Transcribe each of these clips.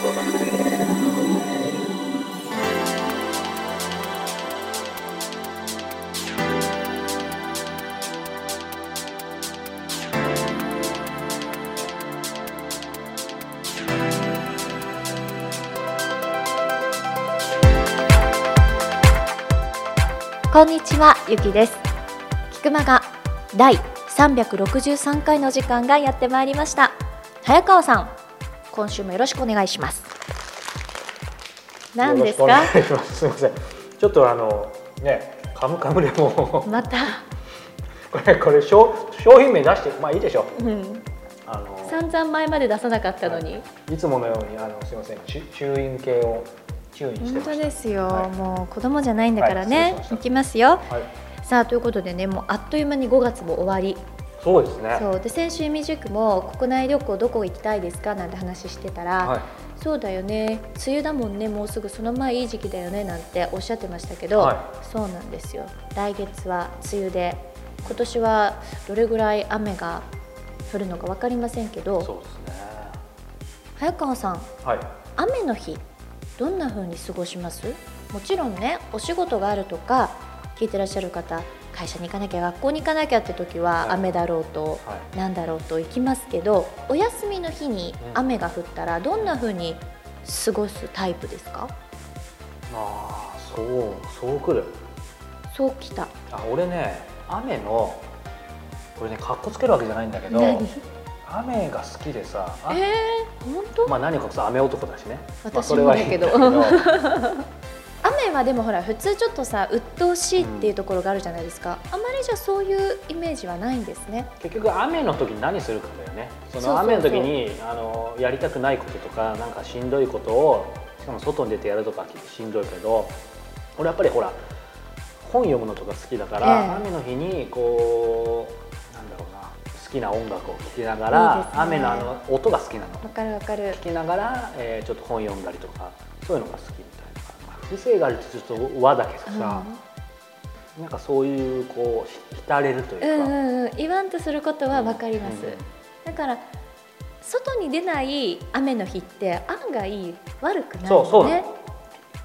こんにちは、ゆきです。菊間が第363回の時間がやってまいりました。早川さん、今週もよろしくお願いします。何ですか？すすみません。ちょっとあのね、カムカムでも。また、これこれ商商品名出してまあいいでしょう。うん、あの散々前まで出さなかったのに、い。つものようにあのすみません。チュチューイン系をチューインして本当ました。ですよ、はい。もう子供じゃないんだからはいね失礼しましたいきますよ。はい。さあということでねもうあっという間に5月も終わりそうですね。そうで先週未塾も国内旅行どこ行きたいですか？なんて話してたら、はい。そうだよね梅雨だもんねもうすぐその前いい時期だよねなんておっしゃってましたけど、はいそうなんですよ来月は梅雨で今年はどれぐらい雨が降るのか分かりませんけどそうですね。早川さんはい。雨の日どんな風に過ごします？もちろんねお仕事があるとか聞いてらっしゃる方会社に行かなきゃ学校に行かなきゃって時ははい。雨だろうと、はい。なんだろうと行きますけどお休みの日にうん。雨が降ったらどんな風に過ごすタイプですか？ああそうそう来る。そうきた。あ俺ね雨のこれねかっこつけるわけじゃないんだけど何？雨が好きでさあえー、本当、まあ何を隠そう雨男だしね。まあ私それはいいんもだけど。だ 雨はでもほら普通ちょっとさ鬱陶しいっていうところがあるじゃないですか、あまりじゃそういうイメージはないんですね。結局雨の時に何するかだよね。その雨の時にあのやりたくないこととかなんかしんどいことをしかも外に出てやるとかしんどいけど俺やっぱりほら本読むのとか好きだから、ええ。雨の日にこうなんだろうな好きな音楽を聴きながらね。雨のあの音が好きなの。わかるわかる。聞きながら、えーちょっと本読んだりとかそういうのが好きみたいな、まあ、風情があるってちょっと和だけどさ、なんかそういうこう浸れるというか、うんうんうん言わんとすることはわかります、うん。だから外に出ない雨の日って案外悪くないそうそう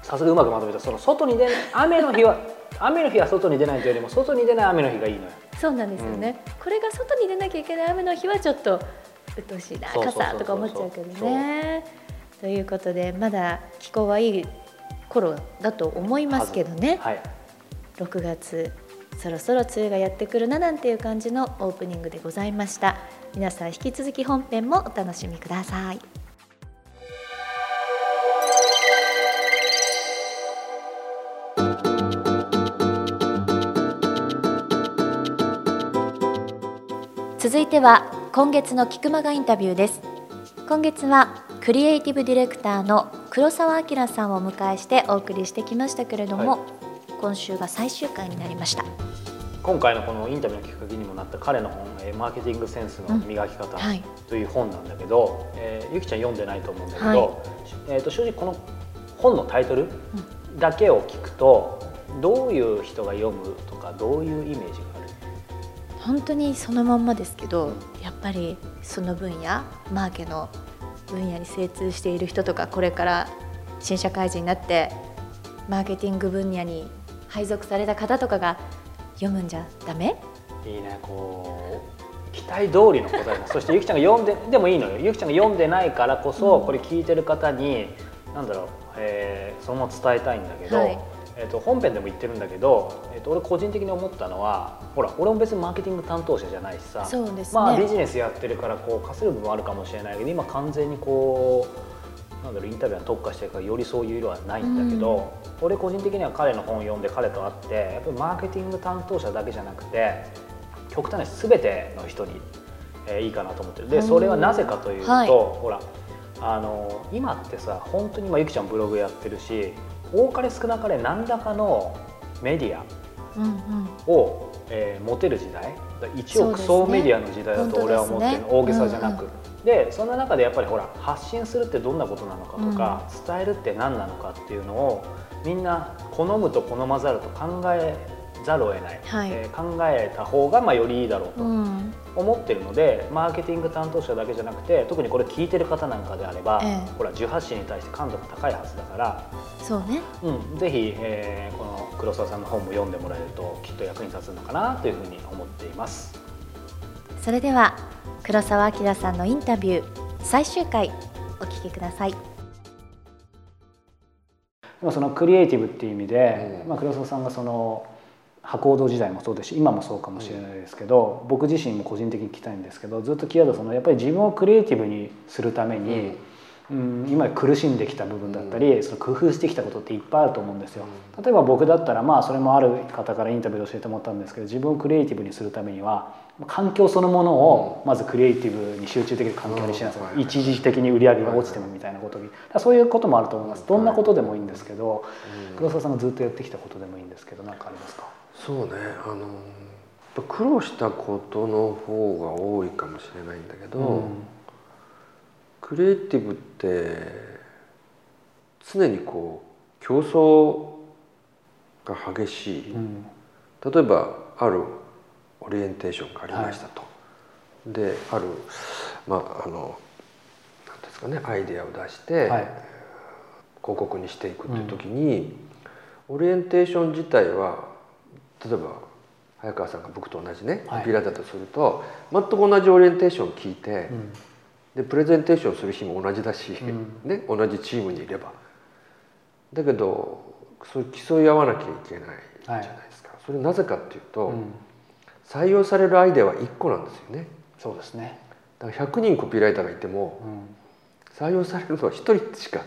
さすがうまくまとめた。その外に出ない雨の日は 雨の日は外に出ないというよりも外に出ない雨の日がいいのよ。そうなんですよね、これが外に出なきゃいけない雨の日はちょっと鬱陶しいな傘とか思っちゃうけどね。ということでまだ気候はいい頃だと思いますけどね。はい。6月そろそろ梅雨がやってくるななんていう感じのオープニングでございました。皆さん引き続き本編もお楽しみください。続いては今月の菊間がインタビューです。今月はクリエイティブディレクターの黒澤明さんをお迎えしてお送りしてきましたけれども、はい。今週が最終回になりました。今回のこのインタビューのきっかけにもなった彼の本「えーマーケティングセンスの磨き方」はい。という本なんだけど、えーゆきちゃん読んでないと思うんだけど、はい。えー、と正直この本のタイトルだけを聞くとどういう人が読むとかどういうイメージがある？本当にそのまんまですけど、うんやっぱりその分野マーケの分野に精通している人とかこれから新社会人になってマーケティング分野に配属された方とかが読むんじゃダメ？いいねこう期待通りの答えだそしてゆきちゃんが読んででもいいのよ。ゆきちゃんが読んでないからこそ、うんこれ聞いてる方になんだろう、えーそのまま伝えたいんだけど、はいえー、と本編でも言ってるんだけど、えー、と俺個人的に思ったのはほら俺も別にマーケティング担当者じゃないしさそうですね、まあビジネスやってるからこう稼ぐ部分はあるかもしれないけど今完全にこうなんだろうインタビューに特化してるからよりそういう色はないんだけど、俺個人的には彼の本を読んで彼と会ってやっぱりマーケティング担当者だけじゃなくて極端に全ての人に、えーいいかなと思ってる。でそれはなぜかというと、はい。ほらあの今ってさ本当に今ゆきちゃんブログやってるし多かれ少なかれ何らかのメディアうんうん。を、えー持てる時代一億総メディアの時代だと俺は思ってる、ね大げさじゃなく、うんでそんな中でやっぱりほら発信するってどんなことなのかとか、伝えるって何なのかっていうのをみんな好むと好まざると考えざるを得ない、はい。えー考えた方がまあよりいいだろうとうん。思ってるのでマーケティング担当者だけじゃなくて特にこれ聞いてる方なんかであれば、ええ。ほら18子に対して感度が高いはずだから、そうね。うん、ぜひ、えーこの黒沢さんの本も読んでもらえるときっと役に立つのかなというふうに思っています。それでは黒澤明さんのインタビュー最終回お聞きください。そのクリエイティブっていう意味で、うんまあ、黒沢さんがその博報堂時代もそうですし今もそうかもしれないですけど、僕自身も個人的に聞きたいんですけどずっとキーワードはそのやっぱり自分をクリエイティブにするために、うん。今苦しんできた部分だったり、その工夫してきたことっていっぱいあると思うんですよ。例えば僕だったらまあそれもある方からインタビューで教えてもらったんですけど自分をクリエイティブにするためには環境そのものをまずクリエイティブに集中できる環境にしなさい、うん。一時的に売り上げが落ちてもみたいなことに。そういうこともあると思います。どんなことでもいいんですけど、黒沢さんがずっとやってきたことでもいいんですけど何かありますか？そうねあの苦労したことの方が多いかもしれないんだけど、クリエイティブって常にこう競争が激しい、うん。例えばあるオリエンテーションがありましたと、であるまああの何ですかねアイデアを出して、はい。広告にしていくっていう時に、オリエンテーション自体は例えば早川さんが僕と同じねはい。コピーライターだとすると、全く同じオリエンテーションを聞いて、うん。でプレゼンテーションする日も同じだし、うん。ね、同じチームにいれば。だけどそう競い合わなきゃいけないじゃないですか、それなぜかっていうと、うん。採用されるアイデアは1個なんですよね。そうですね、だから100人コピーライターがいてもうん。採用されるのは1人しか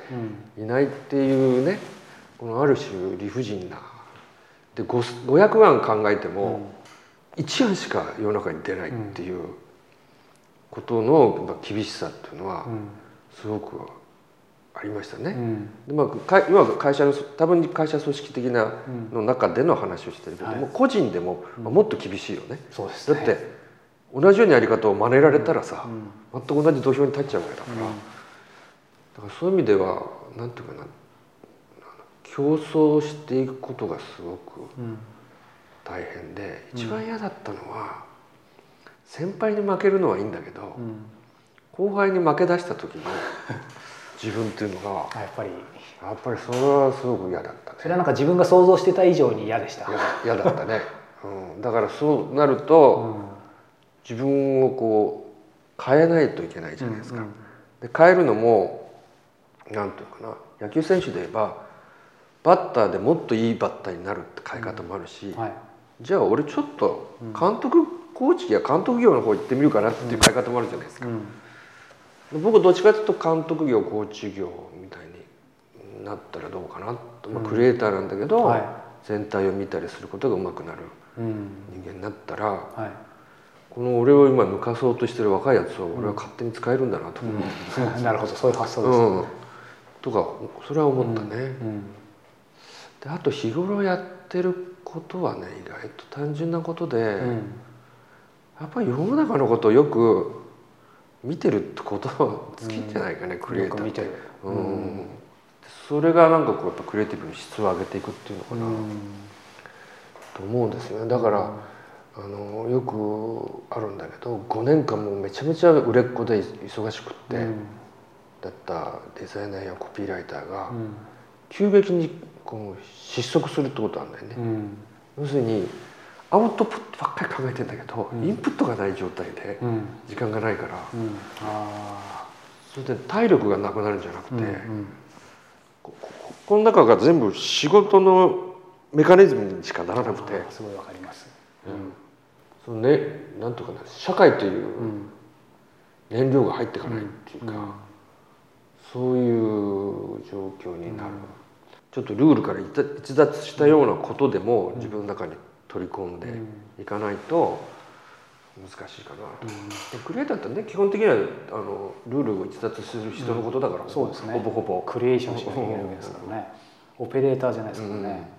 うん。いないっていうねこのある種理不尽なでご500案考えても1案しか世の中に出ないっていうことのまあ厳しさっていうのはうん。すごくありましたね。うん。でまあ、か今は会社の多分会社組織的なうん。の中での話をしてるけども、はい。個人でも、まあもっと厳しいよね。そうですね。だって同じようなやり方を真似られたらさ、うん。全く同じ土俵に立っちゃうわけだから、だからそういう意味ではなんていうかな競争していくことがすごくうん。大変で一番嫌だったのは、先輩に負けるのはいいんだけど、うん。後輩に負け出した時の自分っていうのが あやっぱり。やっぱりそれはすごく嫌だったね。それはなんか自分が想像してた以上に嫌でした。嫌だったね、うん、だからそうなるうと、ん。自分をこう変えないといけないじゃないですか、うんうん。で変えるのもなんていうのかな。野球選手で言えばバッターでもっといいバッターになるって変え方もあるし、はい。じゃあ俺ちょっと監督、コーチや監督業の方行ってみるかなっていう変え方もあるじゃないですか、僕どっちかというと監督業コーチ業みたいになったらどうかなと、まあ、クリエイターなんだけど、はい。全体を見たりすることがうまくなるうん。人間になったらはい。この俺を今抜かそうとしてる若いやつを俺は勝手に使えるんだなと思う、うん。なるほど。そういう発想です。うん。とかそれは思ったね、うんであと日頃やってることはね意外と単純なことで、うん。やっぱり世の中のことをよく見てるってことは好きじゃないかね、クリエイターって。うん。それがなんかこうやっぱクリエイティブの質を上げていくっていうのかな、うんと思うんですよね。だから、あのよくあるんだけど5年間もうめちゃめちゃ売れっ子で忙しくって、うん。だったデザイナーやコピーライターがうん。急激にこう失速するってことなんだよね、うん。要するにアウトプットばっかり考えてんだけど、うん。インプットがない状態でうん。時間がないから、それで体力がなくなるんじゃなくて、こここの中が全部仕事のメカニズムにしかならなくて、すごいわかります。そのねなんとかな社会といううん。燃料が入っていかないっていうか、うん。そういう状況になる、ちょっとルールから逸脱したようなことでも自分の中に取り込んでいかないと難しいかなと、でクリエイターってね基本的にはあのルールを逸脱する人のことだから、そうですね。ほぼほぼ。クリエーションしなきゃいけないわけですからね。オペレーターじゃないですからね、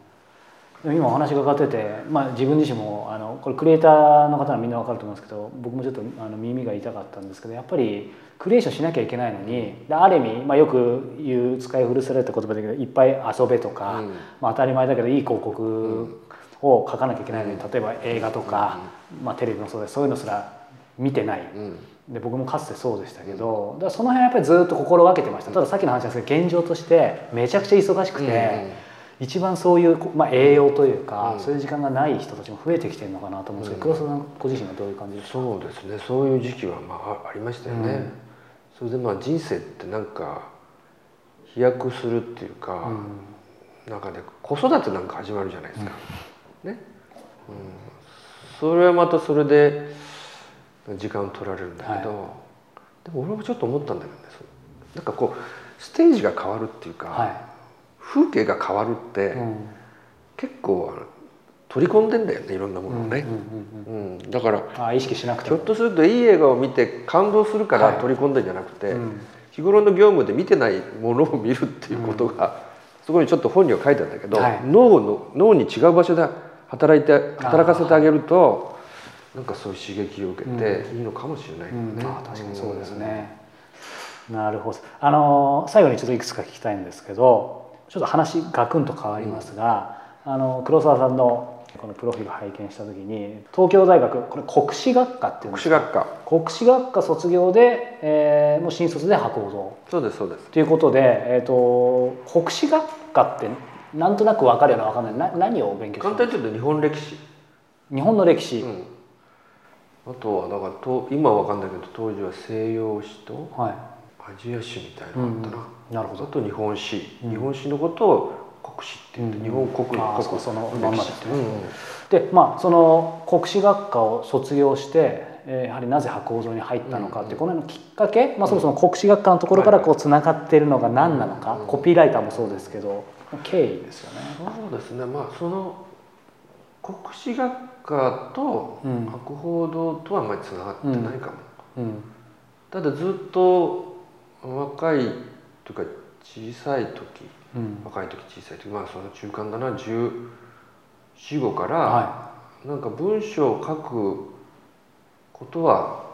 今お話がかかってて、まあ、自分自身もあのこれクリエイターの方はみんな分かると思うんですけど僕もちょっとあの耳が痛かったんですけどやっぱりクリエーションしなきゃいけないのにである意味、まあ、よく言う使い古された言葉だけどいっぱい遊べとか、うん。まあ、当たり前だけどいい広告を書かなきゃいけないのに例えば映画とか、まあ、テレビもそうです。そういうのすら見てない。うん。で僕もかつてそうでしたけど、だその辺はやっぱりずっと心がけてました。たださっきの話なんですけど現状としてめちゃくちゃ忙しくて、一番そういう、まあ、栄養というか、うん。そういう時間がない人たちも増えてきてるのかなと思うんですけど、うん。黒澤さんご自身はどういう感じですか？そうですね。そういう時期はまああありましたよね、うん。それでまあ人生ってなんか飛躍するっていうか、なんかね子育てなんか始まるじゃないですか、ね、うん、それはまたそれで時間を取られるんだけど、でも俺もちょっと思ったんだけどね。なんかこうステージが変わるっていうか、は風景が変わるって、結構取り込んでんだよねいろんなものをね、うんうんうんうんだからあ意識しなくても。ひょっとするといい映画を見て感動するからはい。取り込んでんじゃなくて、うん。日頃の業務で見てないものを見るっていうことが、そこにちょっと本には書いてあるんだけど、はい。脳の脳に違う場所で働いて働かせてあげるとなんかそういう刺激を受けていいのかもしれないよね。うん。あ確かにそうですね、なるほど。あの最後にちょっといくつか聞きたいんですけどちょっと話ガクンと変わりますが、あの黒沢さんのこのプロフィール拝見した時に東京大学これ国史学科っていう国史学科。国史学科卒業で、えーもう新卒で博報堂そうですそうです。ということで、えー、と国史学科ってなんとなく分かるような分かんない。な何を勉強してる簡単に言うと日本歴史、日本の歴史、うん、あとはだからと今は分かんないけど当時は西洋史とはいアジア史みたいなのがあったな。なるほど。あと日本史、うん。日本史のことを国史って言って、うん。日本国国そのまんまですね。うんでまあその国史学科を卒業して、えーやはりなぜ博報堂に入ったのかってこの辺のきっかけ、まあ、そもそも国史学科のところからこうつながっているのが何なのか、うんコピーライターもそうですけど経緯ですよね。そうですね。まあその国史学科とうん。博報堂とはあまりつながってないかも、うん。ただずっと若いというか小さい時うん。若い時小さい時まあその中間だな1415から、はなんか文章を書くことは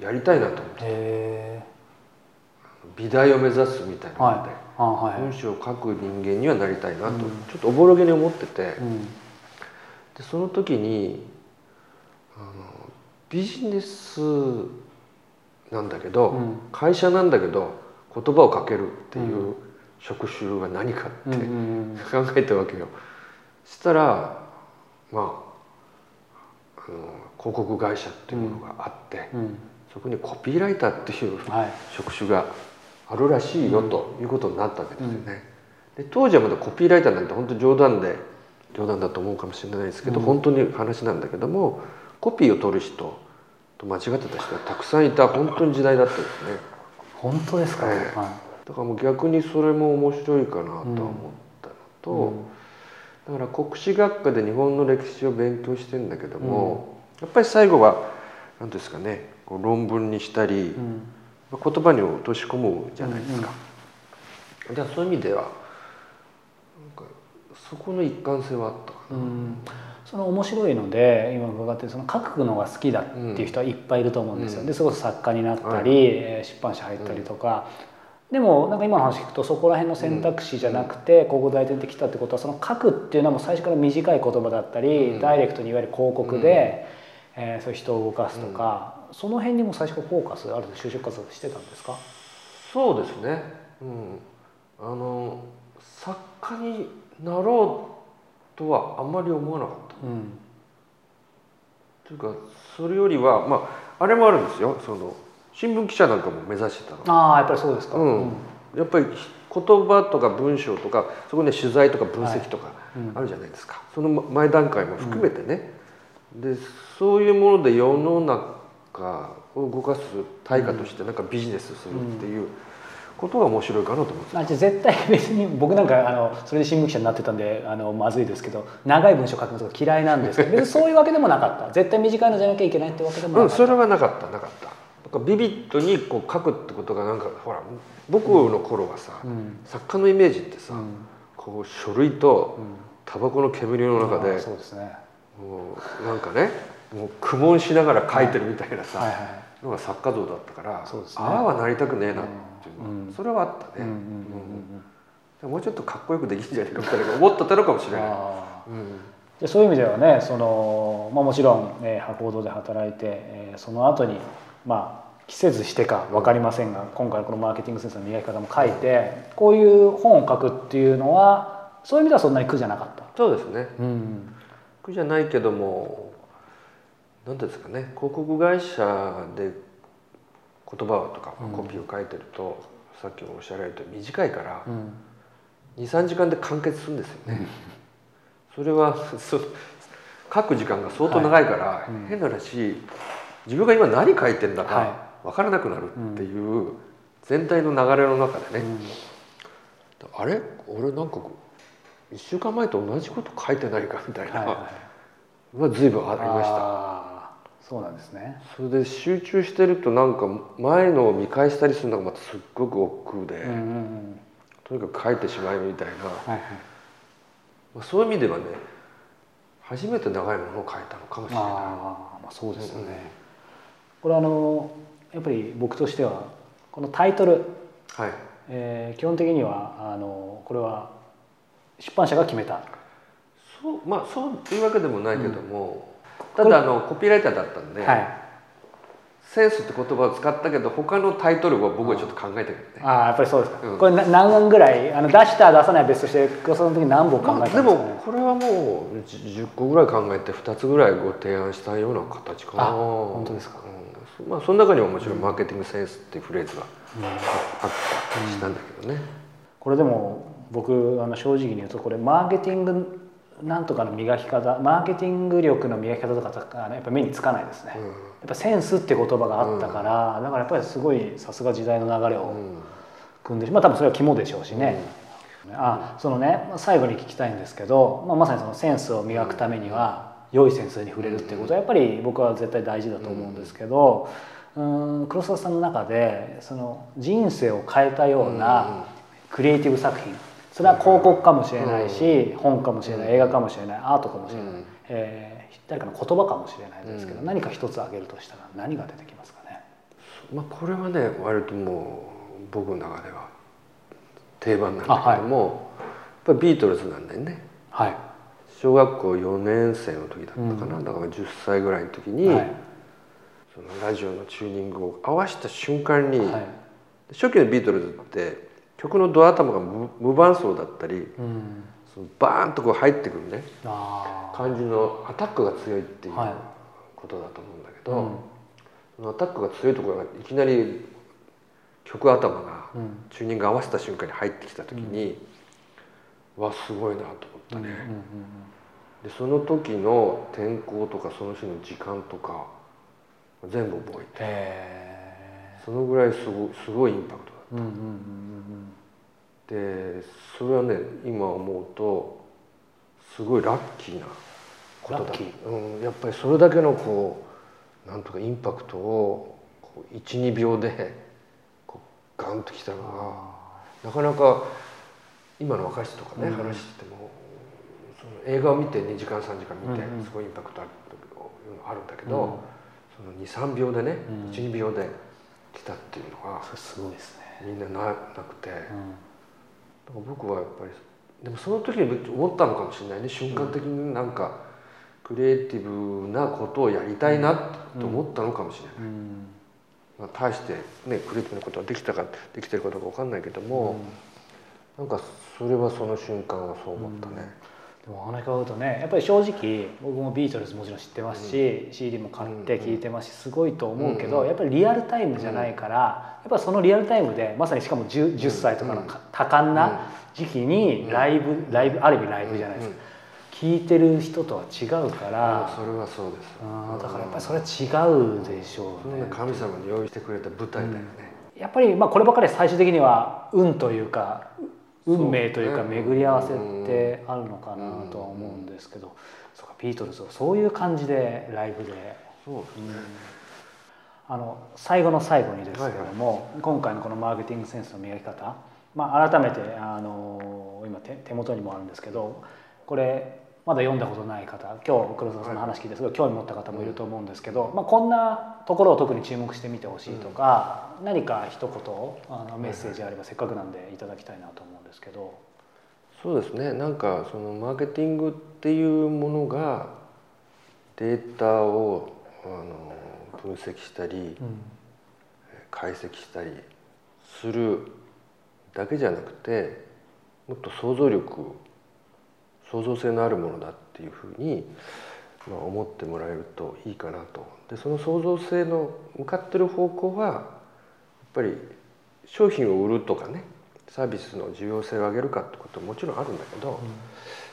やりたいなと思って美大を目指すみたいなので、はい。あはい、文章を書く人間にはなりたいなと、うん。ちょっとおぼろげに思ってて、うん。でその時にあのビジネスなんだけど、うん。会社なんだけど言葉をかけるっていう職種が何かって 考えたわけよ。そしたらまああの広告会社っていうものがあって、うん。そこにコピーライターっていうはい。職種があるらしいよということになったわけですよね。で当時はまだコピーライターなんて本当冗談で冗談だと思うかもしれないですけど、うん。本当に話なんだけどもコピーを取る人と間違ってた人がたくさんいた。本当に時代だったんですね。本当ですか、ええ。はだからもう逆にそれも面白いかなとは思ったのと、うん。だから国史学科で日本の歴史を勉強してんだけども、やっぱり最後は何ですかねこう論文にしたり、いうん。言葉に落とし込むじゃないですか。じゃあそういう意味ではなんかそこの一貫性はあったかな。うんその面白いので今伺ってその書くのが好きだっていう人はいっぱいいると思うんですよ、うん。でそれこそ作家になったり、はい。えー出版社入ったりとか、でもなんか今の話聞くとそこら辺の選択肢じゃなくて広告代理店で来たってことはその書くっていうのはもう最初から短い言葉だったり、うん。ダイレクトにいわゆる広告で、えーそういう人を動かすとか、その辺にも最初からフォーカスある就職活動してたんですか？そうですね。うん、あの作家になろうとはあんまり思わなかった。うん。というかそれよりはまああれもあるんですよ。その新聞記者なんかも目指してたの。ああやっぱりそうですか、うん。やっぱり言葉とか文章とかそこで取材とか分析とかうん。あるじゃないですか、その前段階も含めてね、でそういうもので世の中を動かす対価としてなんかビジネスするっていうことが面白いかなと思って、あじゃあ絶対別に僕なんかあのそれで新聞記者になってたんであのまずいですけど長い文章書くのとか嫌いなんですけど 別にそういうわけでもなかった。絶対短いのじゃなきゃいけないってわけでもう、なんかった、それはなかったなかった。なんかビビッドにこう書くってことがなんかほら僕の頃はさ、うん。作家のイメージってさ、うん。こう書類とうん。タバコの煙の中であそうですね。もうなんかねもう苦悶しながら書いてるみたいなさ、はい。はいのが作家像だったからね。ああはなりたくねえなっていうのは、うん。それはあったね、うんうんうんうん。もうちょっとかっこよくできんじゃないかみたいな思ってたのかもしれない、そういう意味ではねその、まあ、もちろん、えー、博報堂で働いて、えー、その後にまあ季節してか分かりませんが今回このマーケティングセンスの磨き方も書いてこういう本を書くっていうのはそういう意味ではそんなに苦じゃなかった。そうですね、うん、苦じゃないけども何ですかね広告会社で言葉とかコピーを書いてると、うん、さっきもおっしゃられた短いから、うん、23時間で完結するんですよね。それは 書く時間が相当長いから、はい、変な話自分が今何書いてんだか分からなくなるっていう全体の流れの中でね、うん、あれ？俺なんか1週間前と同じこと書いてないかみたいな、はいはい、は随分ありました。そうなんですね。それで集中してるとなんか前のを見返したりするのがまたすっごく億劫で、うんうんうん、とにかく書いてしまいみたいな、はいはい。まあ、そういう意味ではね初めて長いものを書いたのかもしれない。あまあ、そうですよね、うん、これあのやっぱり僕としてはこのタイトル、はい。えー、基本的にはあのこれは出版社が決めた。そうまあそういうわけでもないけども、ただあのコピーライターだったんで、はい、センスって言葉を使ったけど他のタイトルは僕はちょっと考えたけどね。ああやっぱりそうですか、うん、これ何本ぐらいあの出した出さない別として黒沢の時何本考えたんですか、ね、でもこれはもう10個ぐらい考えて2つぐらいご提案したような形かな。本当ですか、うん、まあその中にはもちろんマーケティングセンスっていうフレーズがあったりしたんだけどね、これでも僕あの正直に言うとこれマーケティングなんとかの磨き方マーケティング力の磨き方とかが、ね、やっぱ目につかないですね、うん、やっぱセンスって言葉があったから、うん、だからやっぱりすごいさすが時代の流れを組んでまあ多分それは肝でしょうしね、うん、あそのね最後に聞きたいんですけど、まあ、まさにそのセンスを磨くためには良いセンスに触れるっていうことはやっぱり僕は絶対大事だと思うんですけど、うん。黒沢さんの中でその人生を変えたようなクリエイティブ作品それは広告かもしれないし、本かもしれない映画かもしれないアートかもしれない、うん、えー、誰かの言葉かもしれないですけど、何か一つ挙げるとしたら何が出てきますかね、まあ、これはね割ともう僕の中では定番なんだけども、はい、やっぱりビートルズなんだよね。はい、小学校4年生の時だったかな、うん、だから10歳ぐらいの時に、はい、そのラジオのチューニングを合わせた瞬間に、はい、初期のビートルズって曲のドア頭が無伴奏だったり、うん、そのバーンとこう入ってくるね。感じのアタックが強いっていうことだと思うんだけど、はいそのアタックが強いところがいきなり曲頭がチューニング合わせた瞬間に入ってきた時に、うん、わすごいなと思ったね。でその時の天候とかその日の時間とか全部覚えて。そのぐらいすごすごいインパクトだった。でそれはね今思うとすごいラッキーなことだ、うん、やっぱりそれだけのこうなんとかインパクトを12秒でこうガンときたのがなかなか今の若い人とかね、うん、話しててもその映画を見て2時間3時間見てすごいインパクトあるあるんだけど、うん、その23秒でね、うん、12秒で来たっていうのがすごいですねみんなななくて。だから僕はやっぱりでもその時に思ったのかもしれないね瞬間的になんかクリエイティブなことをやりたいなと思ったのかもしれない。まあ、大してねクリエイティブなことはできたかできてるかどうか分かんないけども、うん、なんかそれはその瞬間はそう思ったね。でもお話伺うとねやっぱり正直僕もビートルズもちろん知ってますし、うん、CD も買って聴いてますしすごいと思うけど、うん、やっぱりリアルタイムじゃないから、やっぱそのリアルタイムでまさにしかも 10, 10歳とかの多感な時期にライブライブある意味ライブじゃないですか。聞いてる人とは違うから、それはそうです。だからやっぱりそれは違うでしょうね神様に用意してくれた舞台だよね、やっぱりまあこればかり最終的には運というか運命というか巡り合わせってあるのかなとは思うんですけど、そうかビートルズをそういう感じでライブで。そうですね、あの最後の最後にですけれども、今回のこのマーケティングセンスの磨き方、まあ、改めてあの今手元にもあるんですけどこれまだ読んだことない方今日黒沢さんの話聞いてすごい興味持った方もいると思うんですけど、まあ、こんなところを特に注目してみてほしいとか、何か一言あのメッセージあればせっかくなんでいただきたいなと思うんですけど。そうですね。なんかそのマーケティングっていうものがデータをあの分析したり、解析したりするだけじゃなくてもっと想像力創造性のあるものだっていうふうに、まあ、思ってもらえるといいかなと。でその創造性の向かってる方向はやっぱり商品を売るとかねサービスの重要性を上げるかってことももちろんあるんだけど、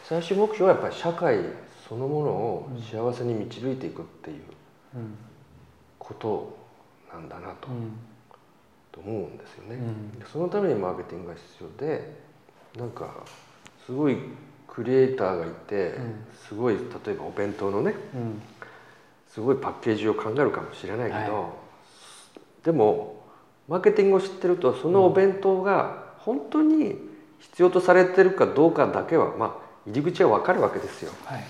最終目標はやっぱり社会そのものを幸せに導いていくっていうことなんだなと,、と思うんですよね。そのためにマーケティングが必要でなんかすごいクリエイターがいて、すごい例えばお弁当のね、すごいパッケージを考えるかもしれないけど、はい、でもマーケティングを知ってるとそのお弁当が本当に必要とされてるかどうかだけはまあ入り口は分かるわけですよ。はい、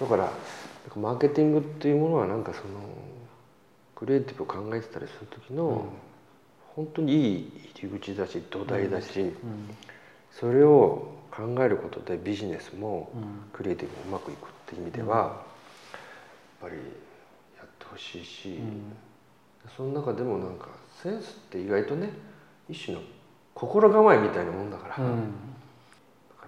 だからマーケティングっていうものはなんかそのクリエイティブを考えてたりする時の、うん、本当にいい入り口だし土台だし、うん。うん、それを考えることでビジネスもクリエイティブもうまくいくっていう意味では、やっぱりやってほしいし、その中でもなんかセンスって意外とね一種の心構えみたいなもんだから、うん、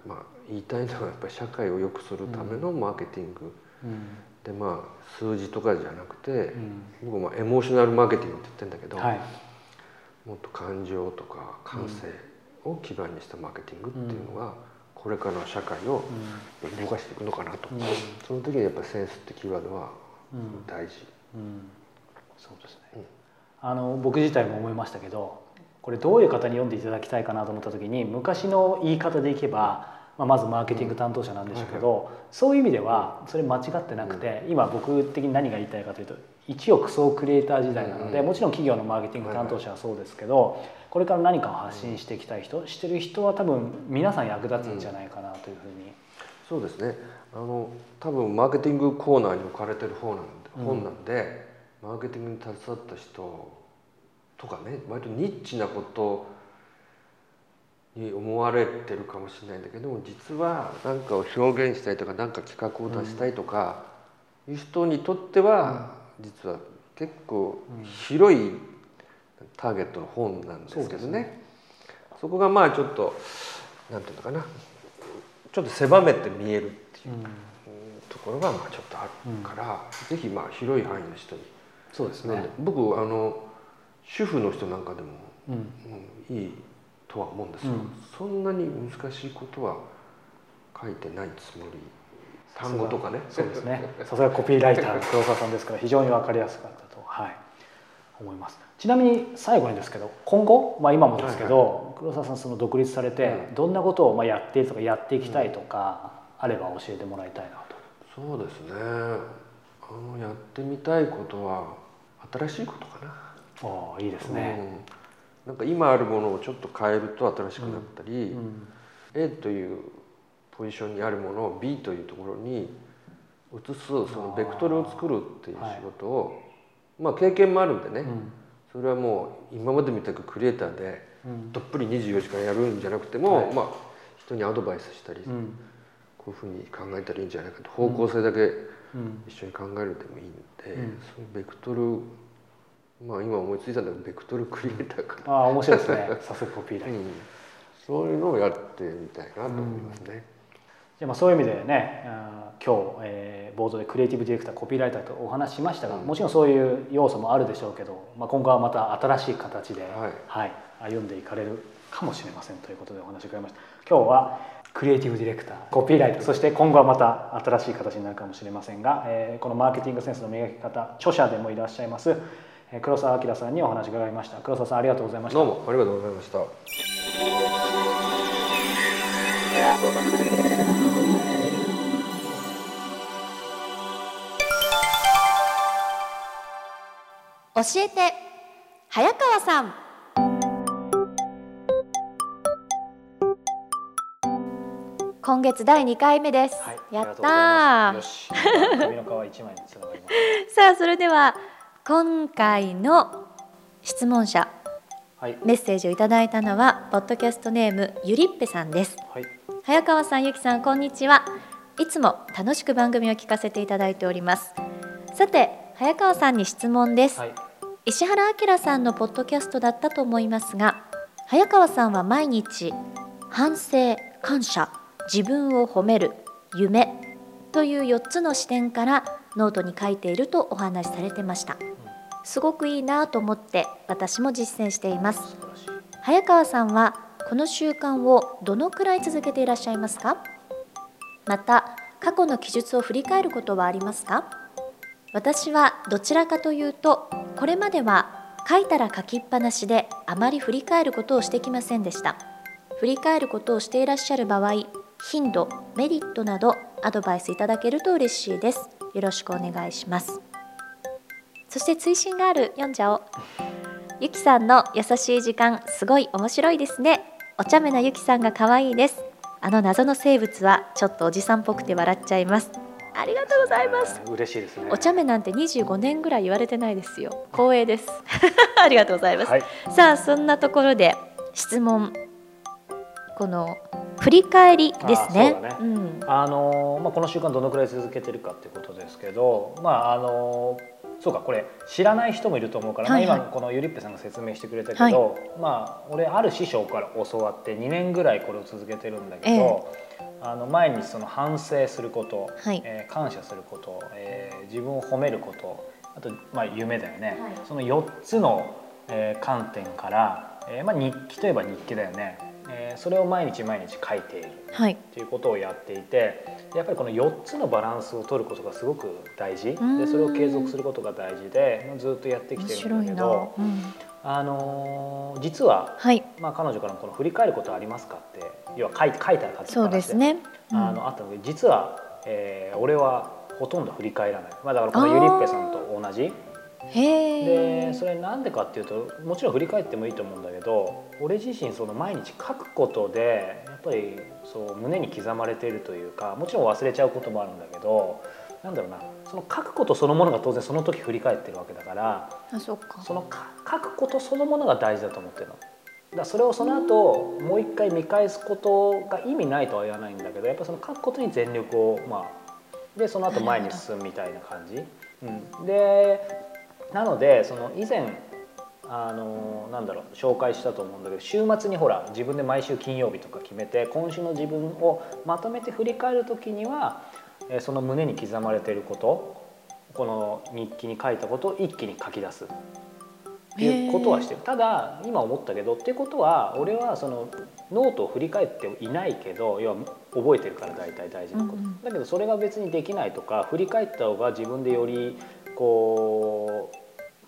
まあ言いたいのはやっぱり社会を良くするためのマーケティング、うん、でまあ数字とかじゃなくて、うん、僕まあエモーショナルマーケティングって言ってるんだけど、はい、もっと感情とか感性を基盤にしたマーケティングっていうのが、これからの社会を動かしていくのかなと、その時にやっぱセンスってキーワードは大事、そうですね、あの僕自体も思いましたけどこれどういう方に読んでいただきたいかなと思った時に昔の言い方でいけば、まあ、まずマーケティング担当者なんでしょうけど、そういう意味ではそれ間違ってなくて、今僕的に何が言いたいかというと一億総クリエイター時代なので、もちろん企業のマーケティング担当者はそうですけど、これから何かを発信していきたい人してる人は多分皆さん役立つんじゃないかなというふうに。そうですね。あの多分マーケティングコーナーに置かれてる方なんで、本なんでマーケティングに携わった人とかね割とニッチなことに思われてるかもしれないんだけども実は何かを表現したいとか何か企画を出したいとかいう人にとっては実は結構広いターゲットの本なんですけどね。そこがまあちょっと何て言うのかな。ちょっと狭めて見えるっていうところがまあちょっとあるから、是非まあ広い範囲の人に。そうですね。僕あの主婦の人なんかでも、うん、いいとは思うんですよ、うん、そんなに難しいことは書いてないつもり。単語とかね。そうですね。さすがコピーライターの 黒沢さんですから非常に分かりやすかったと、はい、思います。ちなみに最後にですけど今後、まあ、今もですけど、はいはい、黒沢さんその独立されて、どんなことをまあやっているとかやっていきたいとか、あれば教えてもらいたいなと。そうですね。あのやってみたいことは新しいことかなああいいですね、うん、なんか今あるものをちょっと変えると新しくなったり、うん、A というポジションにあるものを B というところに移すそのベクトルを作るっていう仕事を、はい、まあ経験もあるんでね、うん、それはもう今までみたくクリエイターでどっぷり24時間やるんじゃなくても、はい、まあ人にアドバイスしたり、こういうふうに考えたらいいんじゃないかと方向性だけ一緒に考えるでもいいんで、そのベクトルまあ今思いついたのはベクトルクリエイターかああ面白いですね。さすがコピーライター、うん、そういうのをやってみたいなと思いますね、うん、じゃあまあそういう意味でね今日、えー、冒頭でクリエイティブディレクターコピーライターとお話ししましたが、うん、もちろんそういう要素もあるでしょうけど、まあ、今後はまた新しい形で、はい、はい、歩んでいかれるかもしれませんということでお話を伺いました。今日はクリエイティブディレクターコピーライターそして今後はまた新しい形になるかもしれませんが、えー、このマーケティングセンスの磨き方著者でもいらっしゃいます黒澤明さんにお話伺いました。黒澤さんありがとうございました。どうもありがとうございました。教えて早川さん。今月第2回目です、はい、やったよし。髪の皮一枚につながります。さあそれでは今回の質問者はい。メッセージをいただいたのはポッドキャストネームゆりっぺさんです。はい。早川さんゆきさんこんにちは。いつも楽しく番組を聞かせていただいております。さて早川さんに質問です、はい。石原明さんのポッドキャストだったと思いますが早川さんは毎日反省感謝自分を褒める夢という4つの視点からノートに書いているとお話しされてましたすごくいいなと思って私も実践しています。早川さんはこの習慣をどのくらい続けていらっしゃいますか？また過去の記述を振り返ることはありますか？私はどちらかというとこれまでは書いたら書きっぱなしであまり振り返ることをしてきませんでした。振り返ることをしていらっしゃる場合頻度メリットなどアドバイスいただけると嬉しいです。よろしくお願いします。そして追伸がある読んじゃおうゆきさんの優しい時間すごい面白いですね。お茶目なゆきさんが可愛いです。あの謎の生物はちょっとおじさんっぽくて笑っちゃいます。ありがとうございます。えー嬉しいですね。お茶目なんて25年ぐらい言われてないですよ。光栄です。ありがとうございます、はい。さあそんなところで質問。この振り返りですね。あね。うん。あのーまあ、この習慣どのくらい続けてるかっていうことですけど、まああのーそうかこれ知らない人もいると思うから、はいはい。まあ、今このゆりっぺさんが説明してくれたけど、まあ、俺ある師匠から教わって2年ぐらいこれを続けてるんだけど、あの毎日その反省すること、はい。えー感謝すること、えー自分を褒めることあと、まあ、夢だよね、はい。その4つの、えー観点から、えーまあ、日記といえば日記だよね、えーそれを毎日毎日書いている。はい。っていうことをやっていてやっぱりこの4つのバランスを取ることがすごく大事。ん。でそれを継続することが大事でまあずっとやってき面てるんだけど、うん、あのー実は、はい。まあ、彼女からもこの振り返ることありますかって要は書い書いたら書きそうですね、うん。あのあったので実は、えー俺はほとんど振り返らない、まあ、だからこのゆりっぺさんと同じでそれなんでかっていうともちろん振り返ってもいいと思うんだけど俺自身その毎日書くことでやっぱりそう胸に刻まれているというかもちろん忘れちゃうこともあるんだけどなんだろうなその書くことそのものが当然その時振り返ってるわけだからあそっか。そのか書くことそのものが大事だと思ってるの。だからそれをその後もう一回見返すことが意味ないとは言わないんだけどやっぱその書くことに全力をまあでその後前に進むみたいな感じ。うん、でなのでその以前あのなんだろう紹介したと思うんだけど週末にほら自分で毎週金曜日とか決めて今週の自分をまとめて振り返る時にはえーその胸に刻まれていることこの日記に書いたことを一気に書き出す。っていうことはしてる。ただ今思ったけどっていうことは俺はそのノートを振り返っていないけど要は覚えてるから大体大事なこと、うんうん。だけどそれが別にできないとか振り返った方が自分でよりこう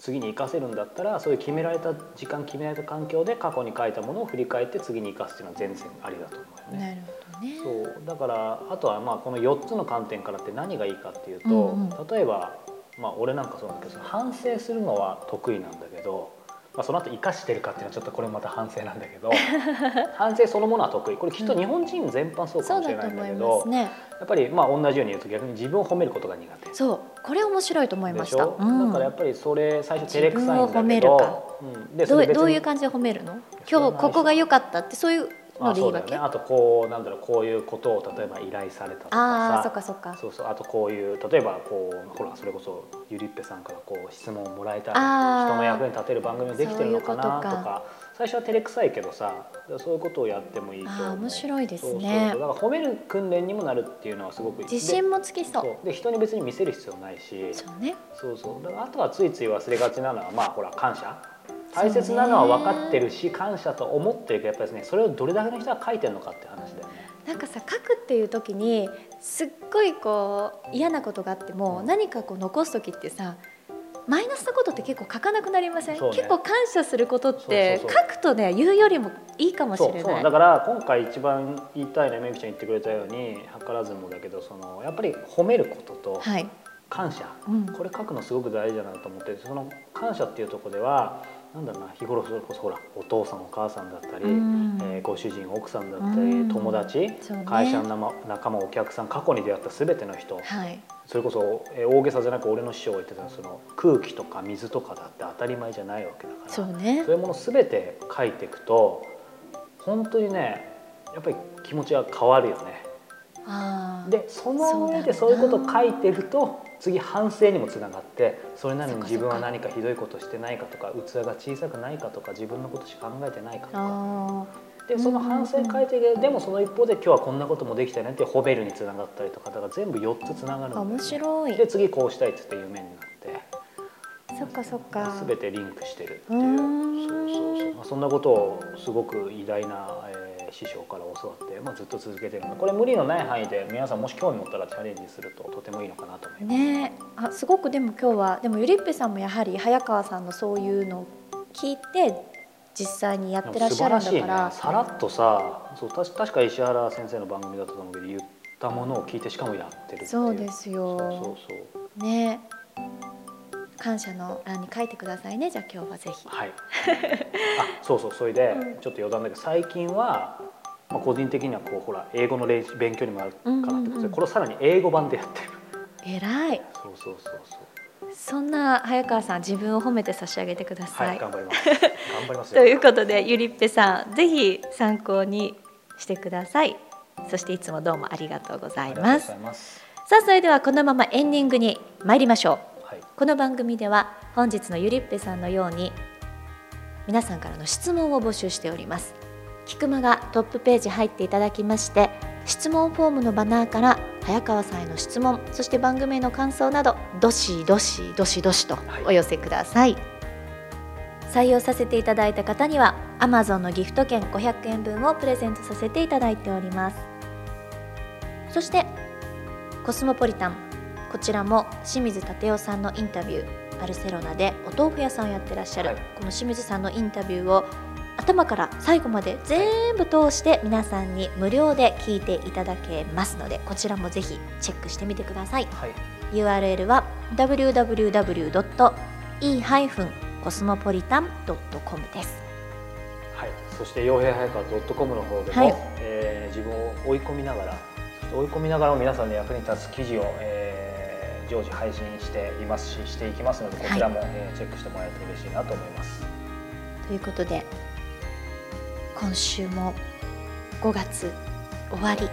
次に生かせるんだったらそういう決められた時間決められた環境で過去に書いたものを振り返って次に生かすっていうのは全然ありだと思うよね。なるほどね。そう。だからあとはまあこの4つの観点からって何がいいかっていうと、うんうん。例えば、まあ、俺なんかそうなんだけど反省するのは得意なんだけど、まあ、その後生かしてるかっていうのはちょっとこれまた反省なんだけど 反省そのものは得意。これきっと日本人全般そうかもしれないんだけど、ますね。やっぱりまあ同じように言うと逆に自分を褒めることが苦手。そう。これ面白いと思いまでししたょ、うん。だからやっぱりそれ最初照れくさいんだ自分を褒めけどるか、うん、でどういう感じで褒めるの？今日ここが良かったってそういうまあのでいいわけ、そうだよね。あとこうなんだろうこういうことを例えば依頼されたとかさ。ああそっかそっか。そうそう。あとこういう例えばこうほらそれこそゆりっぺさんからこう質問をもらえたあらー。人の役に立てる番組ができてるのかなとか。最初は照れくさいけどさそういうことをやってもいいと思う。あー面白いですね。そうそう。だから褒める訓練にもなるっていうのはすごくいい。自信もつきそう。でそう。で人に別に見せる必要ないし。そうね。そうそう。だからあとはついつい忘れがちなのはまあほら感謝大切なのは分かってるし感謝と思ってるけどやっぱりですねそれをどれだけの人が書いてるのかって話だよね。なんかさ書くっていう時にすっごいこう嫌なことがあっても何かこう残す時ってさマイナスなことって結構書かなくなりません、ね。結構感謝することって書くとね言うよりもいいかもしそうそう。れないだから今回一番言いたいのはめぐちゃん言ってくれたように図らずもだけどそのやっぱり褒めることとはい、感謝、うん。これ書くのすごく大事だなと思ってその感謝っていうところではなんだろうな日頃それこそほらお父さんお母さんだったり、うん。えーご主人奥さんだったり、うん。友達、ね。会社の仲間お客さん過去に出会った全ての人はい。それこそ、えー大げさじゃなく俺の師匠が言ってたその空気とか水とかだって当たり前じゃないわけだからそうね。そういうもの全て書いていくと本当にねやっぱり気持ちが変わるよね。でその上でそそういうこと書いてると次反省にもつながってそれなのに自分は何かひどいことしてないかとか器が小さくないかとか自分のことしか考えてないかとか。あでその反省書いてででもその一方で今日はこんなこともできたねって褒めるにつながったりとかだから全部4つつながる面白い。で次こうしたいっつって夢になって。そっかそっか。全てリンクしてるっていう。そうそうそう、まあ、そんなことをすごく偉大な、えー師匠から教わって、まあ、ずっと続けてるのでこれ無理のない範囲で皆さんもし興味持ったらチャレンジするととてもいいのかなと思います。ねあすごくでも今日はでもゆりっぺさんもやはり早川さんのそういうのを聞いて実際にやってらっしゃるんだから。らしいね。さらっとさそうたし確か石原先生の番組だったと思うけど言ったものを聞いてしかもやってるそうですよ。そうそうそう。ね感謝の欄に書いてくださいね。じゃあ今日はぜひ。はい あそうそうそれで、うん。ちょっと余談だけど最近は、まあ、個人的にはこうほら英語の練習勉強にもなるかなってことで、これをさらに英語版でやってる。偉い。そうそうそうそう。そんな早川さん自分を褒めて差し上げてくださはいい、頑張ります。頑張りますよ。ということでゆりっぺさんぜひ参考にしてください。そしていつもどうもありがとうございます。ざいます。さあそれではこのままエンディングに参りましょう。はい。この番組では本日のゆりっぺさんのように皆さんからの質問を募集しております。菊間がトップページ入っていただきまして質問フォームのバナーから早川さんへの質問そして番組への感想などどしどしどしどしとお寄せください、採用させていただいた方には Amazon のギフト券500円分をプレゼントさせていただいております。そしてコスモポリタンこちらも清水立夫さんのインタビューバルセロナでお豆腐屋さんをやってらっしゃる、はい。この清水さんのインタビューを頭から最後まで全部通して皆さんに無料で聞いていただけますのでこちらもぜひチェックしてみてください。はい。URL は www.e-cosmopolitan.com です。はい、そして傭兵早川 .com の方でも、はい。えー自分を追い込みながら追い込みながらも皆さんの役に立つ記事を、えー常時配信していますししていきますのでこちらも、えーチェックしてもらえると嬉しいなと思います。ということで今週も5月終わり。はい、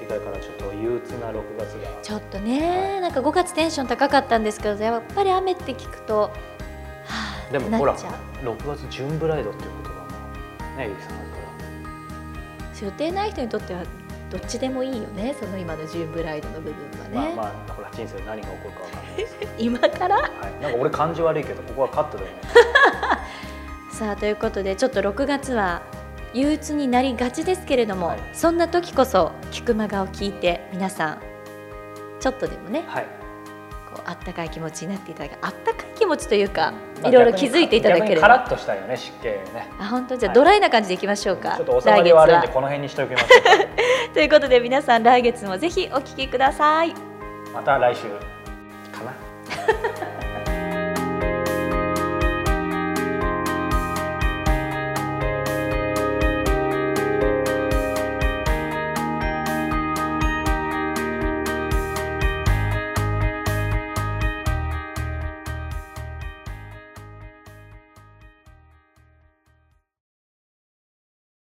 次回からちょっと憂鬱な6月が。ちょっとね、なんか5月テンション高かったんですけどやっぱり雨って聞くとはあでもほらなっちゃう。6月ジュンブライドっていう言葉もねゆきさんから。予定ない人にとってはどっちでもいいよねその今のジューンブライドの部分はね、まあまあほら人生で何が起こるかわかんないです 今からはい、なんか俺感じ悪いけどここはカットでね。さあということでちょっと6月は憂鬱になりがちですけれども、はい。そんな時こそ菊間がを聞いて皆さんちょっとでもねはい。こうあったかい気持ちになっていただけあったかい気持ちというか、まあいろいろ気づいていただけれ逆にカラばッとしたいよね湿気ね。あ本当？じゃあはい。ドライな感じでいきましょうか、ちょっと収まり悪いんで来この辺にしておきます。ということで皆さん来月もぜひお聞きください。また来週